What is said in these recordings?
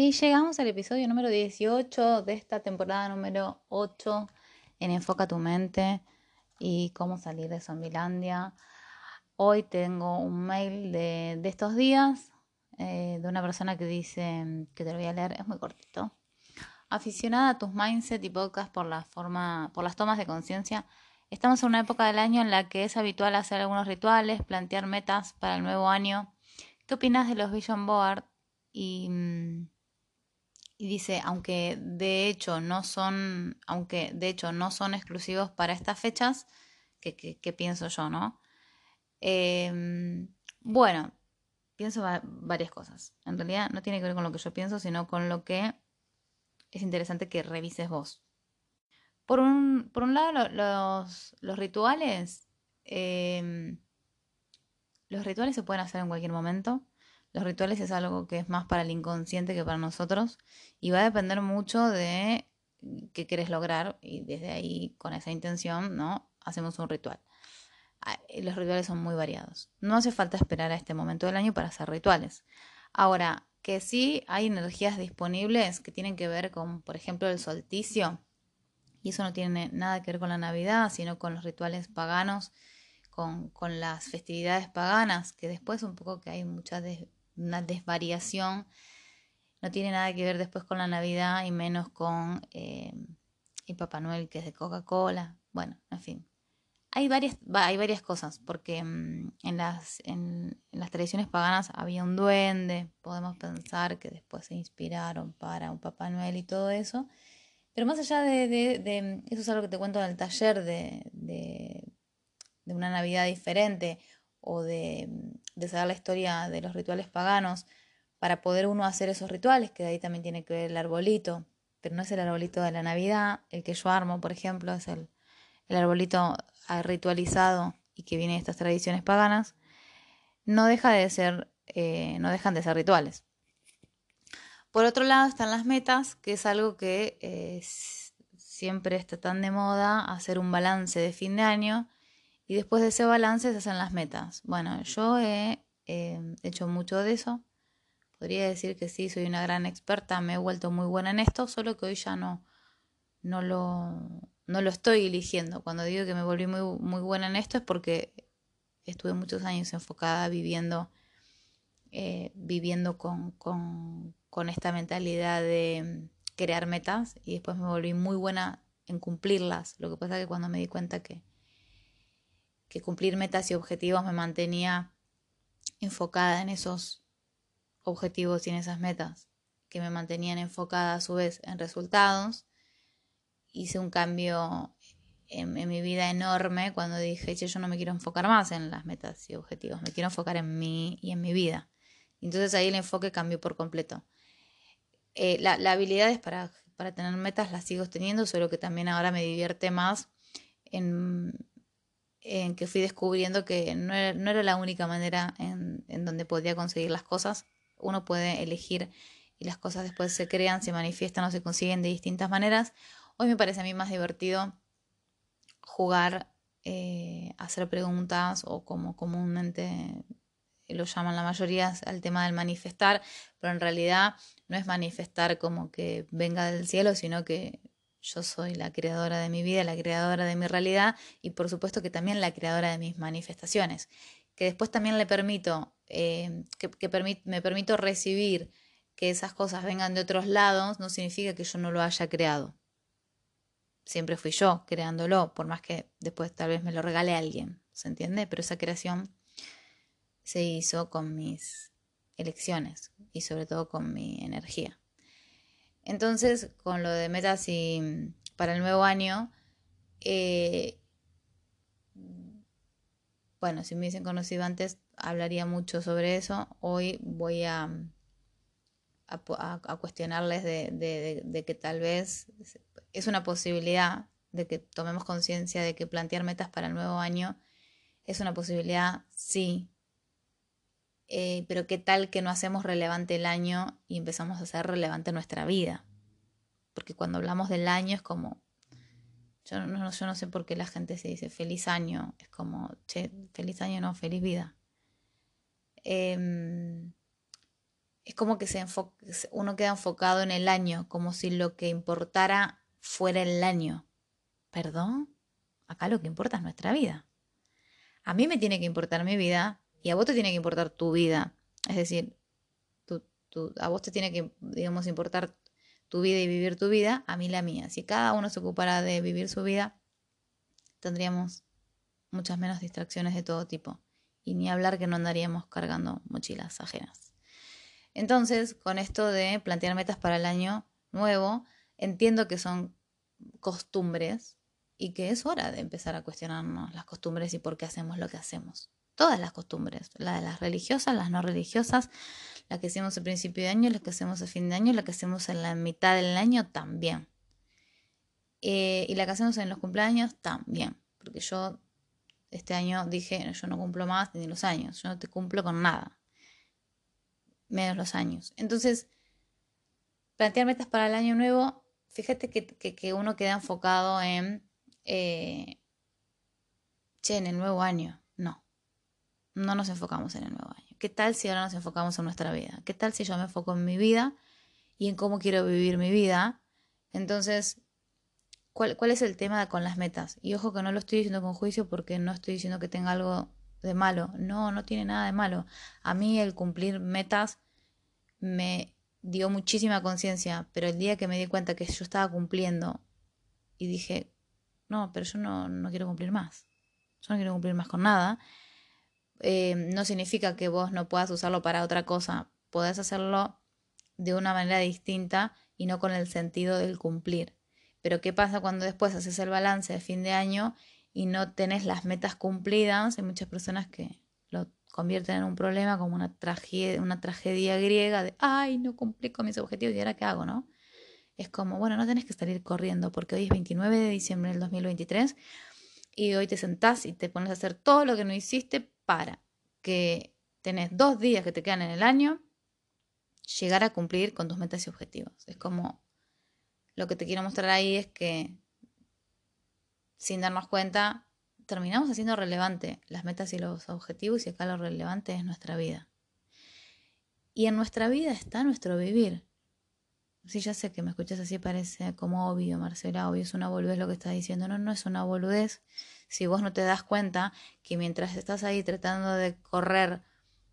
Y llegamos al episodio número 18 de esta temporada número 8 en Enfoca tu mente y cómo salir de Zombilandia. Hoy tengo un mail de, estos días eh, de una persona que dice, que te lo voy a leer, es muy cortito. Aficionada a tus mindset y podcast por la forma, por las tomas de conciencia, estamos en una época del año en la que es habitual hacer algunos rituales, plantear metas para el nuevo año. ¿Qué opinas de los Vision Board? Y mm, y dice, aunque de hecho no son, aunque de hecho no son exclusivos para estas fechas, que, pienso yo, ¿no? Em, bueno, pienso varias cosas. En realidad no tiene que ver con lo que yo pienso, sino con lo que es interesante que revises vos. Por un, por un lado, los, los rituales, em, los rituales se pueden hacer en cualquier momento. Los rituales es algo que es más para el inconsciente que para nosotros y va a depender mucho de qué quieres lograr y desde ahí, con esa intención, ¿no? Hacemos un ritual. Ah, los rituales son muy variados. No hace falta esperar a este momento del año para hacer rituales. Ahora, que sí hay energías disponibles que tienen que ver con, por ejemplo, el solsticio, y eso no tiene nada que ver con la Navidad, sino con los rituales paganos, con, con las festividades paganas, que después un poco que hay muchas una desvariación. No tiene nada que ver después con la Navidad y menos con eh, el Papá Noel que es de Coca-Cola. Bueno, en fin. Hay varias, hay varias cosas, porque mm, en, las, en, las tradiciones paganas había un duende, podemos pensar que después se inspiraron para un Papá Noel y todo eso. Pero más allá de, de, eso es algo que te cuento en el taller de, de, de una Navidad diferente o de, de, saber la historia de los rituales paganos para poder uno hacer esos rituales, que de ahí también tiene que ver el arbolito, pero no es el arbolito de la Navidad, el que yo armo, por ejemplo, es el, el arbolito ritualizado y que viene de estas tradiciones paganas, no deja de ser, eh, no dejan de ser rituales. Por otro lado están las metas, que es algo que eh, siempre está tan de moda, hacer un balance de fin de año y después de ese balance se hacen las metas. Bueno, yo he em, hecho mucho de eso. Podría decir que sí, soy una gran experta, me he vuelto muy buena en esto, solo que hoy ya no, no, lo, no lo estoy eligiendo. Cuando digo que me volví muy, muy buena en esto es porque estuve muchos años enfocada viviendo, eh, viviendo con, con, con esta mentalidad de crear metas y después me volví muy buena en cumplirlas. Lo que pasa es que cuando me di cuenta que que cumplir metas y objetivos me mantenía enfocada en esos objetivos y en esas metas, que me mantenían enfocada a su vez en resultados. Hice un cambio en, mi vida enorme cuando dije, yo no me quiero enfocar más en las metas y objetivos, me quiero enfocar en mí y en mi vida. Entonces ahí el enfoque cambió por completo. Eh, la, la, habilidad es para, para tener metas, las sigo teniendo, solo que también ahora me divierte más en en que fui descubriendo que no era, la única manera en, donde podía conseguir las cosas. Uno puede elegir y las cosas después se crean, se manifiestan o se consiguen de distintas maneras. Hoy me parece a mí más divertido jugar, eh, hacer preguntas o como comúnmente lo llaman la mayoría al tema del manifestar, pero en realidad no es manifestar como que venga del cielo, sino que yo soy la creadora de mi vida, la creadora de mi realidad y por supuesto que también la creadora de mis manifestaciones. Que después también le permito, eh, que, me permito recibir que esas cosas vengan de otros lados, no significa que yo no lo haya creado. Siempre fui yo creándolo, por más que después tal vez me lo regale alguien, ¿se entiende? Pero esa creación se hizo con mis elecciones y sobre todo con mi energía. Entonces, con lo de metas y mm, para el nuevo año, eh, bueno, si me hubiesen conocido antes, hablaría mucho sobre eso. Hoy voy a, mm, cuestionarles de, que tal vez es una posibilidad de que tomemos conciencia de que plantear metas para el nuevo año es una posibilidad, sí, eh, pero qué tal que no hacemos relevante el año y empezamos a hacer relevante nuestra vida. Porque cuando hablamos del año es como, yo no, sé por qué la gente se dice feliz año, es como, che, feliz año no, feliz vida. Em, es como que se uno queda enfocado en el año, como si lo que importara fuera el año. ¿Perdón? Acá lo que importa es nuestra vida. A mí me tiene que importar mi vida y a vos te tiene que importar tu vida. Es decir, a vos te tiene que, digamos, importar tu vida y vivir tu vida, a mí la mía. Si cada uno se ocupara de vivir su vida, tendríamos muchas menos distracciones de todo tipo. Y ni hablar que no andaríamos cargando mochilas ajenas. Entonces, con esto de plantear metas para el año nuevo, entiendo que son costumbres y que es hora de empezar a cuestionarnos las costumbres y por qué hacemos lo que hacemos. Todas las costumbres, las de las religiosas, las no religiosas, las que hacemos a principio de año, las que hacemos a fin de año, las que hacemos en la mitad del año también. Eh, y la que hacemos en los cumpleaños también, porque yo este año dije, yo no cumplo más ni los años, yo no te cumplo con nada, menos los años. Entonces, plantear metas para el año nuevo, fíjate que, uno queda enfocado en, eh, che, en el nuevo año, no, no nos enfocamos en el nuevo año. ¿Qué tal si ahora nos enfocamos en nuestra vida? ¿Qué tal si yo me enfoco en mi vida y en cómo quiero vivir mi vida? Entonces, ¿Cuál, es el tema con las metas? Y ojo que no lo estoy diciendo con juicio porque no estoy diciendo que tenga algo de malo. No, no tiene nada de malo. A mí el cumplir metas me dio muchísima conciencia, pero el día que me di cuenta que yo estaba cumpliendo y dije, no, pero yo no, no quiero cumplir más. Yo no quiero cumplir más con nada. Eh, no significa que vos no puedas usarlo para otra cosa. Podés hacerlo de una manera distinta y no con el sentido del cumplir. Pero ¿qué pasa cuando después haces el balance de fin de año y no tenés las metas cumplidas? Hay muchas personas que lo convierten en un problema como una tragedia, una tragedia griega de, ay, no cumplí con mis objetivos y ahora qué hago, ¿no? Es como, bueno, no tenés que salir corriendo porque hoy es 29 de diciembre del 2023 y hoy te sentás y te pones a hacer todo lo que no hiciste para que tenés dos días que te quedan en el año llegar a cumplir con tus metas y objetivos. Es como lo que te quiero mostrar ahí es que sin darnos cuenta terminamos haciendo relevante las metas y los objetivos y acá lo relevante es nuestra vida. Y en nuestra vida está nuestro vivir. Sí, ya sé que me escuchas así, parece como obvio, Marcela, obvio, es una boludez lo que estás diciendo. No, no es una boludez. Si vos no te das cuenta que mientras estás ahí tratando de correr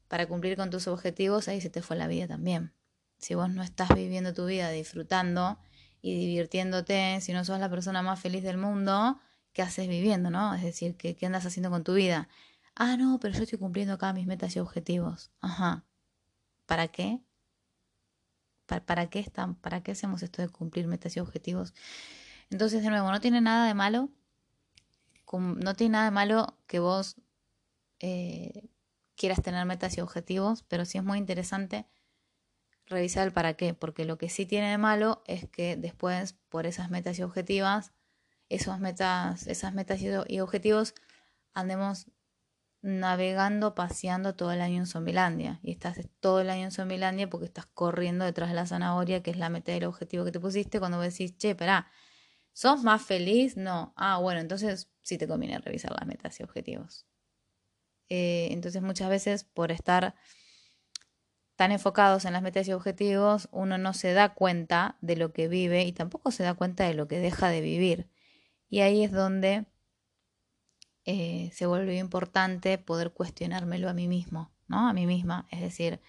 para cumplir con tus objetivos, ahí se te fue la vida también. Si vos no estás viviendo tu vida disfrutando y divirtiéndote, si no sos la persona más feliz del mundo, ¿qué haces viviendo, no? Es decir, ¿qué, qué andas haciendo con tu vida? Ah, no, pero yo estoy cumpliendo acá mis metas y objetivos. Ajá. ¿Para qué? ¿Para, qué están, ¿Para qué hacemos esto de cumplir metas y objetivos? Entonces, de nuevo, no tiene nada de malo. No tiene nada de malo que vos eh, quieras tener metas y objetivos, pero sí es muy interesante revisar el para qué, porque lo que sí tiene de malo es que después, por esas metas y objetivas, esos metas, esas metas y objetivos, andemos navegando, paseando todo el año en Zombilandia. Y estás todo el año en Zombilandia porque estás corriendo detrás de la zanahoria, que es la meta del objetivo que te pusiste, cuando vos decís, che, pará, ¿sos más feliz? No. Ah, bueno, entonces sí te conviene revisar las metas y objetivos. Eh, entonces muchas veces por estar tan enfocados en las metas y objetivos, uno no se da cuenta de lo que vive y tampoco se da cuenta de lo que deja de vivir. Y ahí es donde eh, se vuelve importante poder cuestionármelo a mí mismo, ¿no? A mí misma. Es decir,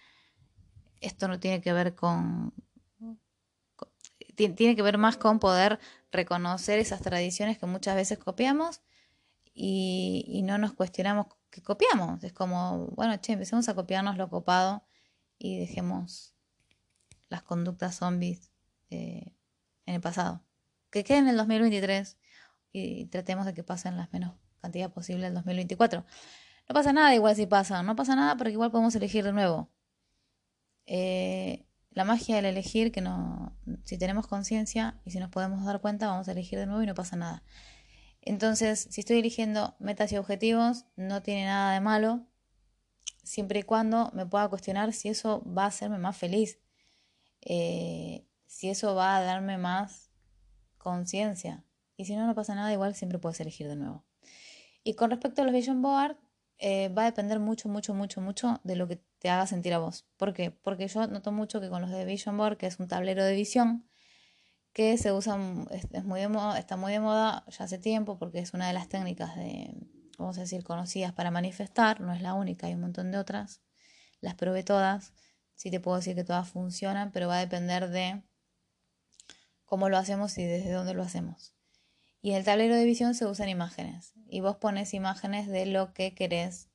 esto no tiene que ver con, tiene que ver más con poder reconocer esas tradiciones que muchas veces copiamos y, no nos cuestionamos que copiamos. Es como, bueno, che, empecemos a copiarnos lo copado y dejemos las conductas zombies eh, en el pasado. Que queden en el 2023 y tratemos de que pasen las menos cantidad posible el 2024. No pasa nada igual si pasa, no pasa nada porque igual podemos elegir de nuevo. Eh, la magia del elegir, que no, si tenemos conciencia y si nos podemos dar cuenta, vamos a elegir de nuevo y no pasa nada. Entonces, si estoy eligiendo metas y objetivos, no tiene nada de malo, siempre y cuando me pueda cuestionar si eso va a hacerme más feliz, eh, si eso va a darme más conciencia. Y si no, no pasa nada, igual siempre puedes elegir de nuevo. Y con respecto a los Vision Board, eh, va a depender mucho, mucho, mucho, mucho de lo que te haga sentir a vos. ¿Por qué? Porque yo noto mucho que con los de Vision Board, que es un tablero de visión, que se usa, es, muy de moda, está muy de moda ya hace tiempo, porque es una de las técnicas de, vamos a decir, conocidas para manifestar, no es la única, hay un montón de otras, las probé todas, sí te puedo decir que todas funcionan, pero va a depender de cómo lo hacemos y desde dónde lo hacemos. Y en el tablero de visión se usan imágenes, y vos pones imágenes de lo que querés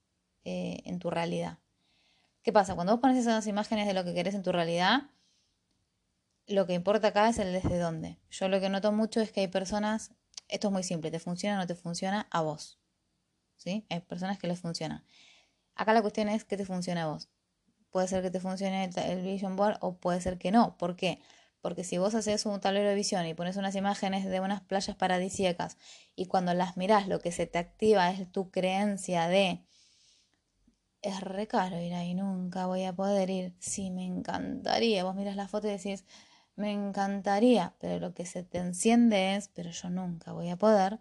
eh, en tu realidad. ¿Qué pasa? Cuando vos pones esas imágenes de lo que querés en tu realidad, lo que importa acá es el desde dónde. Yo lo que noto mucho es que hay personas, esto es muy simple, te funciona o no te funciona a vos. ¿Sí? Hay personas que les funciona. Acá la cuestión es que te funciona a vos. Puede ser que te funcione el, Vision Board o puede ser que no. ¿Por qué? Porque si vos haces un tablero de visión y pones unas imágenes de unas playas paradisíacas y cuando las mirás lo que se te activa es tu creencia de es re caro ir ahí, nunca voy a poder ir. Sí, me encantaría. Vos miras la foto y decís, me encantaría, pero lo que se te enciende es, pero yo nunca voy a poder.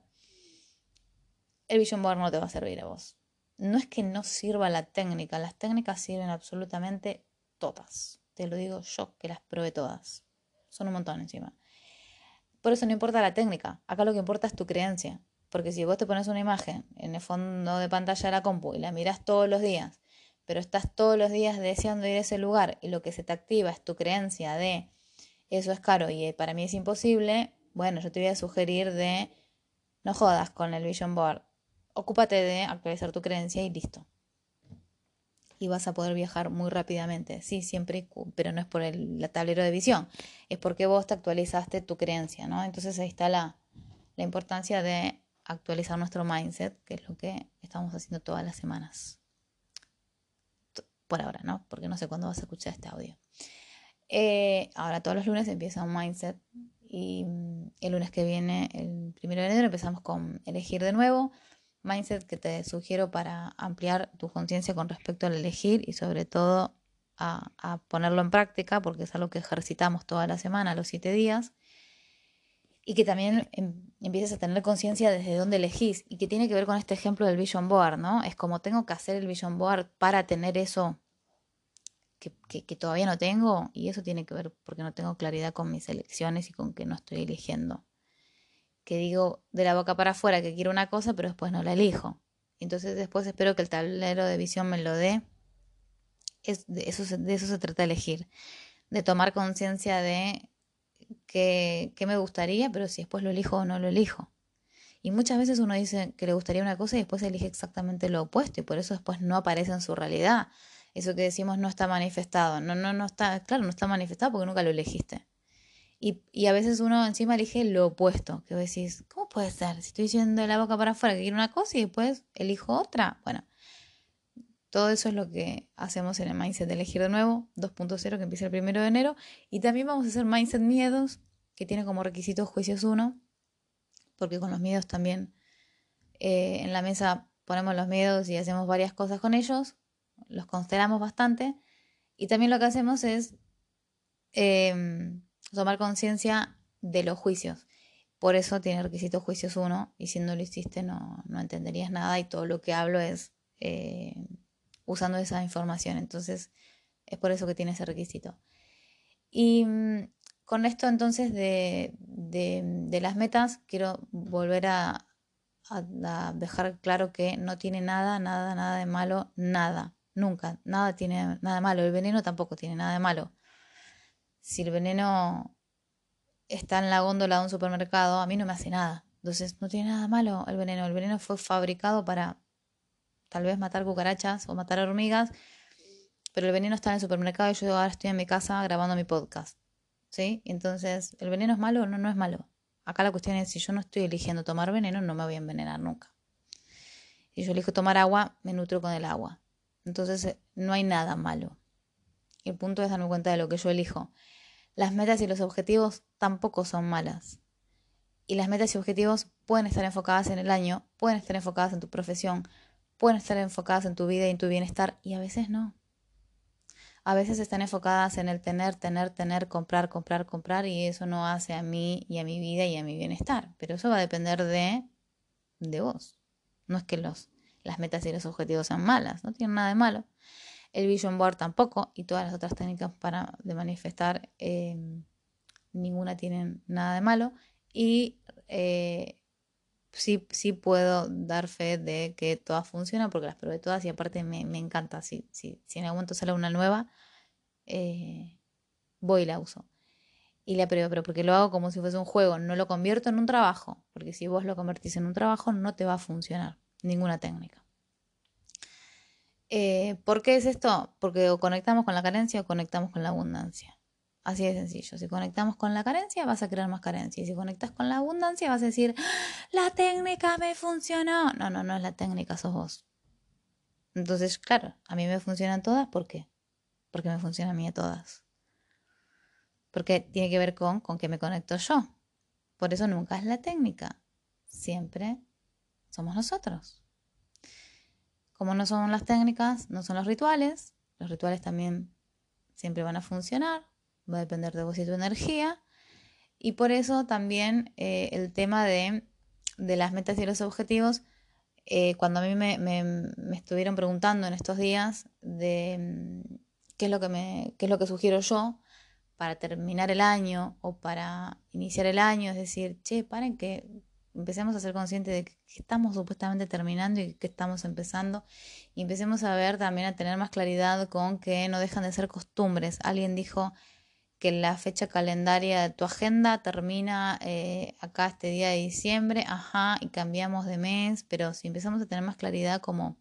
El Vision Board no te va a servir a vos. No es que no sirva la técnica, las técnicas sirven absolutamente todas. Te lo digo yo, que las probé todas. Son un montón encima. Por eso no importa la técnica, acá lo que importa es tu creencia. Porque si vos te pones una imagen en el fondo de pantalla de la compu y la miras todos los días, pero estás todos los días deseando ir a ese lugar y lo que se te activa es tu creencia de eso es caro y para mí es imposible, bueno, yo te voy a sugerir de no jodas con el Vision Board. Ocúpate de actualizar tu creencia y listo. Y vas a poder viajar muy rápidamente. Sí, siempre, pero no es por el tablero de visión, es porque vos te actualizaste tu creencia, ¿no? Entonces ahí está la, la importancia de actualizar nuestro mindset, que es lo que estamos haciendo todas las semanas. Por ahora, ¿no? Porque no sé cuándo vas a escuchar este audio. Eh, ahora todos los lunes empieza un mindset y mm, el lunes que viene, el primero de enero, empezamos con elegir de nuevo. Mindset que te sugiero para ampliar tu conciencia con respecto al elegir y sobre todo a, a, ponerlo en práctica porque es algo que ejercitamos toda la semana, los siete días y que también em, empieces a tener conciencia desde dónde elegís y que tiene que ver con este ejemplo del vision board, ¿no? Es como tengo que hacer el vision board para tener eso que, que, todavía no tengo y eso tiene que ver porque no tengo claridad con mis elecciones y con que no estoy eligiendo. Que digo de la boca para afuera que quiero una cosa pero después no la elijo. Entonces después espero que el tablero de visión me lo dé. Es, de, eso, de eso se trata elegir, de tomar conciencia de que, me gustaría, pero si después lo elijo o no lo elijo. Y muchas veces uno dice que le gustaría una cosa y después elige exactamente lo opuesto y por eso después no aparece en su realidad. Eso que decimos no está manifestado. No, no, no está, claro, no está manifestado porque nunca lo elegiste. Y, y a veces uno encima elige lo opuesto, que decís, ¿cómo puede ser? Si estoy diciendo de la boca para afuera que quiero una cosa y después elijo otra. Bueno, todo eso es lo que hacemos en el Mindset de elegir de nuevo, 2.0 que empieza el primero de enero. Y también vamos a hacer Mindset Miedos, que tiene como requisito juicios 1, porque con los miedos también eh, en la mesa ponemos los miedos y hacemos varias cosas con ellos, los consideramos bastante. Y también lo que hacemos es em, tomar conciencia de los juicios. Por eso tiene requisito juicios 1 y si no lo hiciste no, no entenderías nada y todo lo que hablo es... Eh, usando esa información. Entonces, es por eso que tiene ese requisito. Y mm, con esto entonces de, de, las metas, quiero volver a, a, dejar claro que no tiene nada, nada, nada de malo, nada, nunca, nada tiene nada de malo. El veneno tampoco tiene nada de malo. Si el veneno está en la góndola de un supermercado, a mí no me hace nada. Entonces no tiene nada de malo el veneno. El veneno fue fabricado para tal vez matar cucarachas o matar hormigas, pero el veneno está en el supermercado y yo ahora estoy en mi casa grabando mi podcast. ¿Sí? Entonces, ¿el veneno es malo o no? No es malo. Acá la cuestión es, si yo no estoy eligiendo tomar veneno, no me voy a envenenar nunca. Si yo elijo tomar agua, me nutro con el agua. Entonces, eh, no hay nada malo. El punto es darme cuenta de lo que yo elijo. Las metas y los objetivos tampoco son malas. Y las metas y objetivos pueden estar enfocadas en el año, pueden estar enfocadas en tu profesión, pueden estar enfocadas en tu vida y en tu bienestar y a veces no. A veces están enfocadas en el tener, tener, tener, comprar, comprar, comprar y eso no hace a mí y a mi vida y a mi bienestar. Pero eso va a depender de, de vos. No es que los, las metas y los objetivos sean malas, no tienen nada de malo. El vision board tampoco y todas las otras técnicas para de manifestar eh, ninguna tienen nada de malo y eh, sí, sí puedo dar fe de que todas funcionan porque las probé todas y aparte me, encanta. Si, si, si en algún momento sale una nueva, eh, voy y la uso. Y la pruebo, pero porque lo hago como si fuese un juego, no lo convierto en un trabajo, porque si vos lo convertís en un trabajo no te va a funcionar ninguna técnica. Eh, ¿Por qué es esto? Porque o conectamos con la carencia o conectamos con la abundancia. Así de sencillo. Si conectamos con la carencia, vas a crear más carencia. Y si conectas con la abundancia, vas a decir, la técnica me funcionó. No, no, no es la técnica, sos vos. Entonces, claro, a mí me funcionan todas. ¿Por qué? Porque me funcionan a mí todas. Porque tiene que ver con, con que me conecto yo. Por eso nunca es la técnica. Siempre somos nosotros. Como no son las técnicas, no son los rituales, los rituales también siempre van a funcionar, va a depender de vos y tu energía. Y por eso también eh, el tema de, las metas y los objetivos, eh, cuando a mí me, estuvieron preguntando en estos días de mm, qué es lo que, me, qué es lo que sugiero yo para terminar el año o para iniciar el año, es decir, che, paren que empecemos a ser conscientes de que estamos supuestamente terminando y que estamos empezando y empecemos a ver también a tener más claridad con que no dejan de ser costumbres. Alguien dijo que la fecha calendaria de tu agenda termina eh, acá este día de diciembre, ajá, y cambiamos de mes, pero si empezamos a tener más claridad como,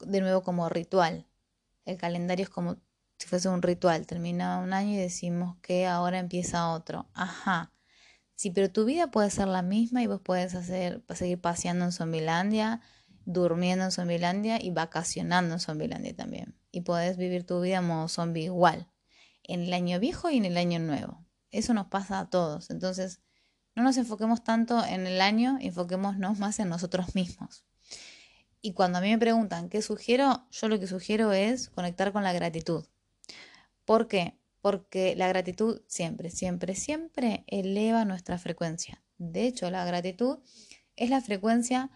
de nuevo como ritual, el calendario es como si fuese un ritual, termina un año y decimos que ahora empieza otro, ajá, Sí, pero tu vida puede ser la misma y vos puedes hacer, seguir paseando en Zombilandia, durmiendo en Zombilandia y vacacionando en Zombilandia también. Y podés vivir tu vida modo zombie igual, en el año viejo y en el año nuevo. Eso nos pasa a todos. Entonces, no nos enfoquemos tanto en el año, enfoquémonos más en nosotros mismos. Y cuando a mí me preguntan qué sugiero, yo lo que sugiero es conectar con la gratitud. ¿Por qué? porque la gratitud siempre, siempre, siempre eleva nuestra frecuencia. De hecho, la gratitud es la frecuencia,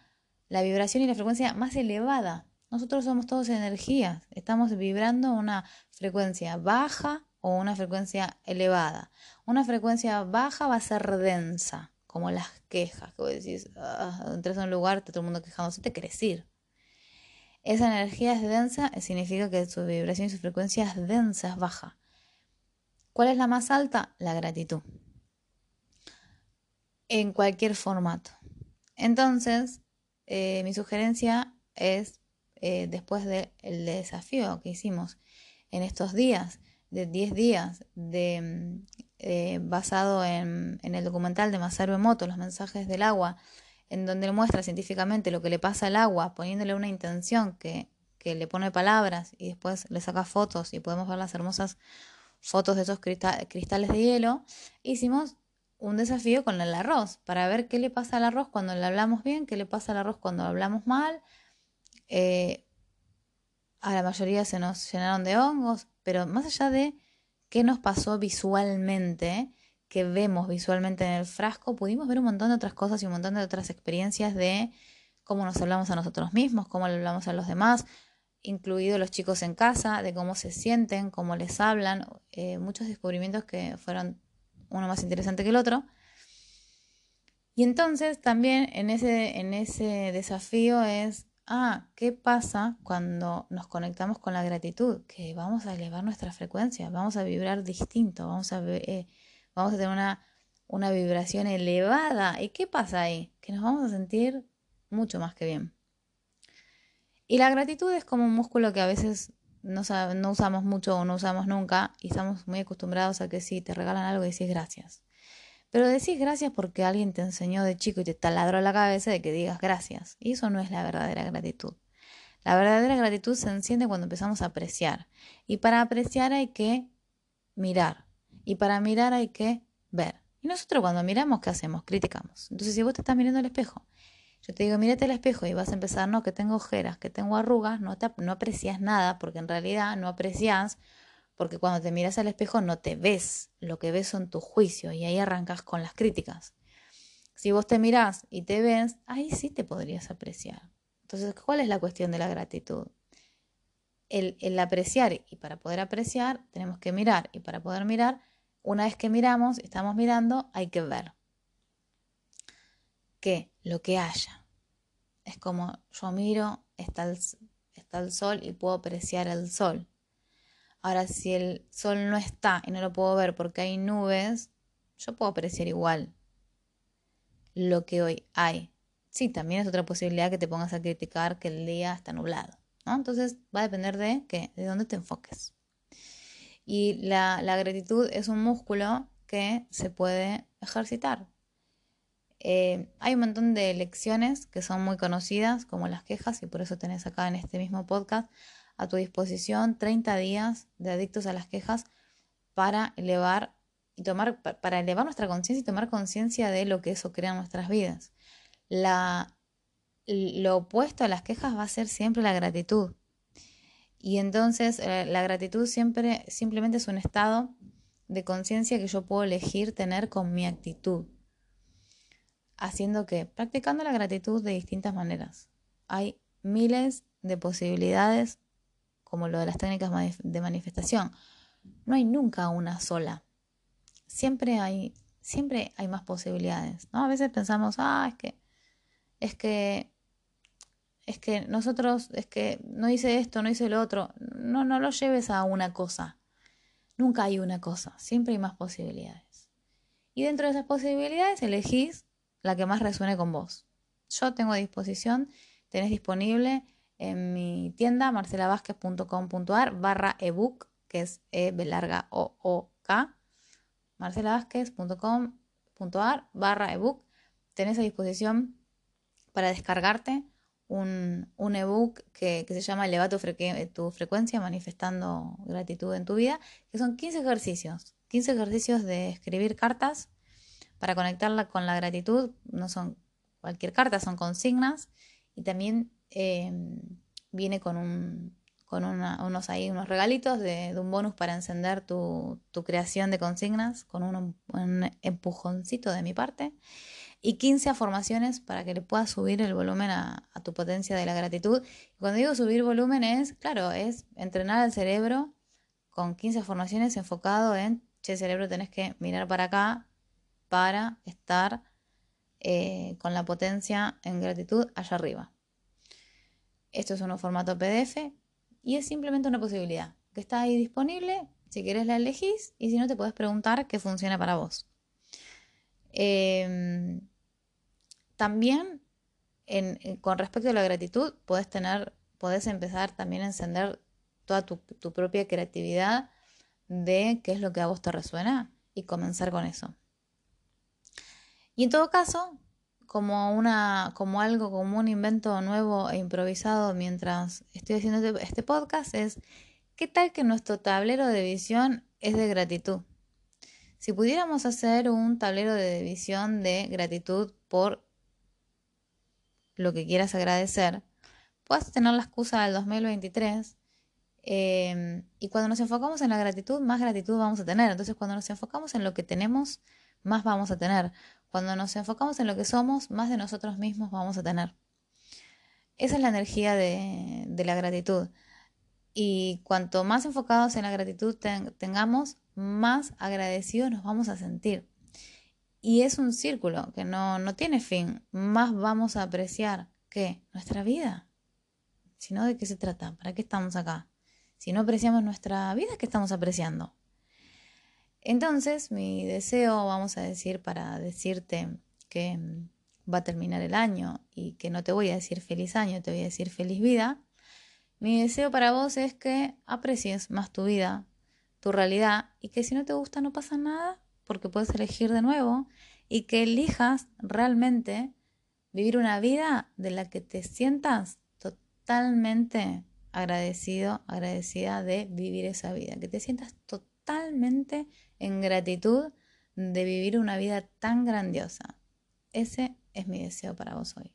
la vibración y la frecuencia más elevada. Nosotros somos todos energías, estamos vibrando una frecuencia baja o una frecuencia elevada. Una frecuencia baja va a ser densa, como las quejas, que vos decís, ah, entras a un lugar, todo el mundo quejándose, te querés ir. Esa energía es densa, significa que su vibración y su frecuencia es densa, es baja. ¿Cuál es la más alta? La gratitud. En cualquier formato. Entonces, eh, mi sugerencia es, eh, después del desafío que hicimos en estos días, de 10 días, de, eh, basado en, el documental de Masaru Emoto, Los mensajes del agua, en donde él muestra científicamente lo que le pasa al agua, poniéndole una intención que, que le pone palabras y después le saca fotos y podemos ver las hermosas fotos de esos cristales de hielo, hicimos un desafío con el arroz para ver qué le pasa al arroz cuando le hablamos bien, qué le pasa al arroz cuando hablamos mal. Eh, a la mayoría se nos llenaron de hongos, pero más allá de qué nos pasó visualmente, que vemos visualmente en el frasco, pudimos ver un montón de otras cosas y un montón de otras experiencias de cómo nos hablamos a nosotros mismos, cómo le hablamos a los demás, incluido los chicos en casa, de cómo se sienten, cómo les hablan, eh, muchos descubrimientos que fueron uno más interesante que el otro. Y entonces también en ese, en ese desafío es, ah, ¿qué pasa cuando nos conectamos con la gratitud? Que vamos a elevar nuestra frecuencia, vamos a vibrar distinto, vamos a, eh, vamos a tener una, vibración elevada. ¿Y qué pasa ahí? Que nos vamos a sentir mucho más que bien. Y la gratitud es como un músculo que a veces no, usamos mucho o no usamos nunca y estamos muy acostumbrados a que si te regalan algo decís gracias. Pero decís gracias porque alguien te enseñó de chico y te taladró la cabeza de que digas gracias. Y eso no es la verdadera gratitud. La verdadera gratitud se enciende cuando empezamos a apreciar. Y para apreciar hay que mirar. Y para mirar hay que ver. Y nosotros cuando miramos, ¿qué hacemos? Criticamos. Entonces, si vos te estás mirando al espejo yo te digo, mírate al espejo y vas a empezar, no, que tengo ojeras, que tengo arrugas, no, te, no aprecias nada, porque en realidad no aprecias, porque cuando te miras al espejo no te ves, lo que ves son tus juicios y ahí arrancas con las críticas. Si vos te mirás y te ves, ahí sí te podrías apreciar. Entonces, ¿cuál es la cuestión de la gratitud? el, apreciar y para poder apreciar tenemos que mirar y para poder mirar, una vez que miramos, estamos mirando, hay que ver que lo que haya. Es como yo miro, está el sol y puedo apreciar el sol. Ahora, si el sol no está y no lo puedo ver porque hay nubes, yo puedo apreciar igual lo que hoy hay. Sí, también es otra posibilidad que te pongas a criticar que el día está nublado. ¿no? Entonces va a depender de, que, de dónde te enfoques. Y la, gratitud es un músculo que se puede ejercitar. Eh, hay un montón de lecciones que son muy conocidas, como las quejas, y por eso tenés acá en este mismo podcast a tu disposición 30 días de adictos a las quejas para elevar y tomar para elevar nuestra conciencia y tomar conciencia de lo que eso crea en nuestras vidas. La, lo opuesto a las quejas va a ser siempre la gratitud. Y entonces eh, la gratitud siempre simplemente es un estado de conciencia que yo puedo elegir tener con mi actitud haciendo que, practicando la gratitud de distintas maneras. Hay miles de posibilidades, como lo de las técnicas de manifestación. No hay nunca una sola. Siempre hay, siempre hay más posibilidades, ¿no? A veces pensamos, ah, es que, es que, es que nosotros, es que no hice esto, no hice lo otro. No, no lo lleves a una cosa. Nunca hay una cosa, siempre hay más posibilidades. Y dentro de esas posibilidades elegís la que más resuene con vos. Yo tengo disposición, tenés disponible en mi tienda marcelavásquez.com.ar barra ebook, que es E B larga O O K, marcelavásquez.com.ar barra ebook. Tenés a disposición para descargarte un, un ebook que, que, se llama Eleva tu frecuencia manifestando gratitud en tu vida, que son 15 ejercicios, 15 ejercicios de escribir cartas para conectarla con la gratitud, no son cualquier carta, son consignas y también em, viene con, un, con unos, regalitos de, un bonus para encender tu, creación de consignas con un, empujoncito de mi parte y 15 afirmaciones para que le puedas subir el volumen a, tu potencia de la gratitud. Cuando digo subir volumen es, claro, es entrenar al cerebro con 15 afirmaciones enfocado en, che, cerebro, tenés que mirar para acá, para estar eh, con la potencia en gratitud allá arriba. Esto es un formato PDF y es simplemente una posibilidad que está ahí disponible. Si quieres la elegís y si no te puedes preguntar qué funciona para vos. Em, también con respecto a la gratitud puedes tener, empezar también a encender toda tu, tu propia creatividad de qué es lo que a vos te resuena y comenzar con eso. Y en todo caso, como, una, como algo, como un invento nuevo e improvisado mientras estoy haciendo este, este podcast, es ¿qué tal que nuestro tablero de visión es de gratitud? Si pudiéramos hacer un tablero de visión de gratitud por lo que quieras agradecer, puedes tener la excusa del 2023 eh, y cuando nos enfocamos en la gratitud, más gratitud vamos a tener. Entonces, cuando nos enfocamos en lo que tenemos, más vamos a tener. Cuando nos enfocamos en lo que somos, más de nosotros mismos vamos a tener. Esa es la energía de, la gratitud. Y cuanto más enfocados en la gratitud tengamos, más agradecidos nos vamos a sentir. Y es un círculo que no, no tiene fin. Más vamos a apreciar que nuestra vida. Si no, ¿de qué se trata? ¿Para qué estamos acá? Si no apreciamos nuestra vida, ¿qué estamos apreciando? Entonces, mi deseo, vamos a decir, para decirte que mm, va a terminar el año y que no te voy a decir feliz año, te voy a decir feliz vida, mi deseo para vos es que aprecies más tu vida, tu realidad y que si no te gusta no pasa nada porque puedes elegir de nuevo y que elijas realmente vivir una vida de la que te sientas totalmente agradecido, agradecida de vivir esa vida, que te sientas totalmente en gratitud de vivir una vida tan grandiosa. Ese es mi deseo para vos hoy.